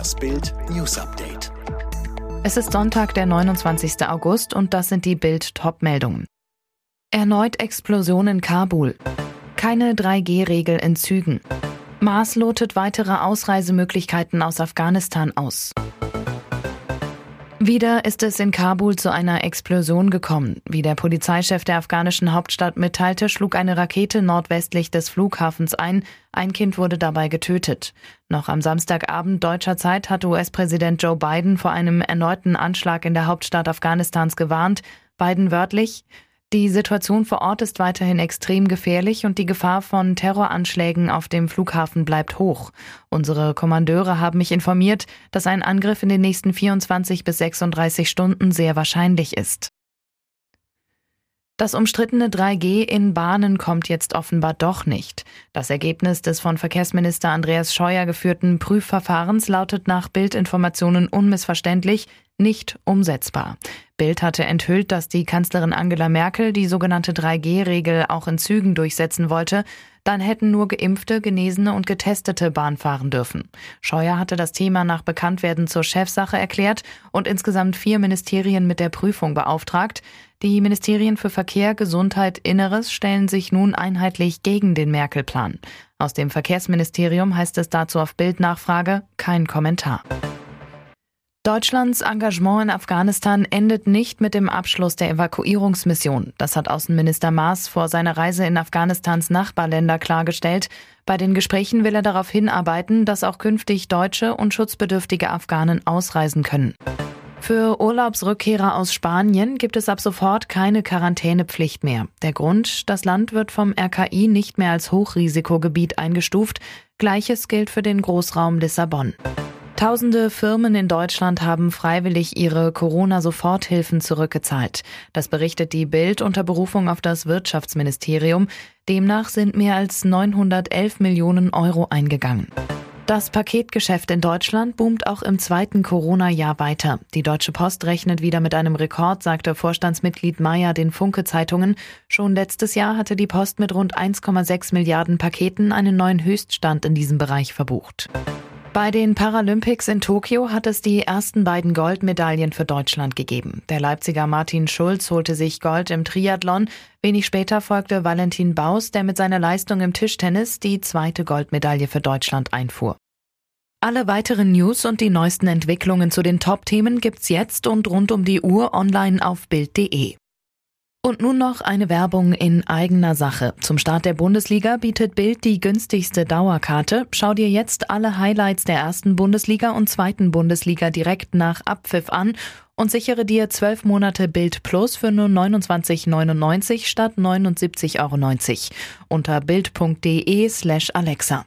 Das Bild News Update. Es ist Sonntag, der 29. August und das sind die Bild Top-Meldungen. Erneut Explosion in Kabul. Keine 3G-Regel in Zügen. Maas lotet weitere Ausreisemöglichkeiten aus Afghanistan aus. Wieder ist es in Kabul zu einer Explosion gekommen. Wie der Polizeichef der afghanischen Hauptstadt mitteilte, schlug eine Rakete nordwestlich des Flughafens ein. Ein Kind wurde dabei getötet. Noch am Samstagabend deutscher Zeit hatte US-Präsident Joe Biden vor einem erneuten Anschlag in der Hauptstadt Afghanistans gewarnt. Biden wörtlich, die Situation vor Ort ist weiterhin extrem gefährlich und die Gefahr von Terroranschlägen auf dem Flughafen bleibt hoch. Unsere Kommandeure haben mich informiert, dass ein Angriff in den nächsten 24 bis 36 Stunden sehr wahrscheinlich ist. Das umstrittene 3G in Bahnen kommt jetzt offenbar doch nicht. Das Ergebnis des von Verkehrsminister Andreas Scheuer geführten Prüfverfahrens lautet nach Bildinformationen unmissverständlich nicht umsetzbar. Bild hatte enthüllt, dass die Kanzlerin Angela Merkel die sogenannte 3G-Regel auch in Zügen durchsetzen wollte. Dann hätten nur geimpfte, genesene und getestete Bahn fahren dürfen. Scheuer hatte das Thema nach Bekanntwerden zur Chefsache erklärt und insgesamt vier Ministerien mit der Prüfung beauftragt. Die Ministerien für Verkehr, Gesundheit, Inneres stellen sich nun einheitlich gegen den Merkel-Plan. Aus dem Verkehrsministerium heißt es dazu auf Bildnachfrage kein Kommentar. Deutschlands Engagement in Afghanistan endet nicht mit dem Abschluss der Evakuierungsmission. Das hat Außenminister Maas vor seiner Reise in Afghanistans Nachbarländer klargestellt. Bei den Gesprächen will er darauf hinarbeiten, dass auch künftig deutsche und schutzbedürftige Afghanen ausreisen können. Für Urlaubsrückkehrer aus Spanien gibt es ab sofort keine Quarantänepflicht mehr. Der Grund, das Land wird vom RKI nicht mehr als Hochrisikogebiet eingestuft. Gleiches gilt für den Großraum Lissabon. Tausende Firmen in Deutschland haben freiwillig ihre Corona-Soforthilfen zurückgezahlt. Das berichtet die Bild unter Berufung auf das Wirtschaftsministerium. Demnach sind mehr als 911 Millionen Euro eingegangen. Das Paketgeschäft in Deutschland boomt auch im zweiten Corona-Jahr weiter. Die Deutsche Post rechnet wieder mit einem Rekord, sagte Vorstandsmitglied Meyer den Funke-Zeitungen. Schon letztes Jahr hatte die Post mit rund 1,6 Milliarden Paketen einen neuen Höchststand in diesem Bereich verbucht. Bei den Paralympics in Tokio hat es die ersten beiden Goldmedaillen für Deutschland gegeben. Der Leipziger Martin Schulz holte sich Gold im Triathlon. Wenig später folgte Valentin Baus, der mit seiner Leistung im Tischtennis die zweite Goldmedaille für Deutschland einfuhr. Alle weiteren News und die neuesten Entwicklungen zu den Top-Themen gibt's jetzt und rund um die Uhr online auf Bild.de. Und nun noch eine Werbung in eigener Sache. Zum Start der Bundesliga bietet Bild die günstigste Dauerkarte. Schau dir jetzt alle Highlights der ersten Bundesliga und zweiten Bundesliga direkt nach Abpfiff an und sichere dir zwölf Monate Bild Plus für nur 29,99 statt 79,90 Euro unter bild.de slash Alexa.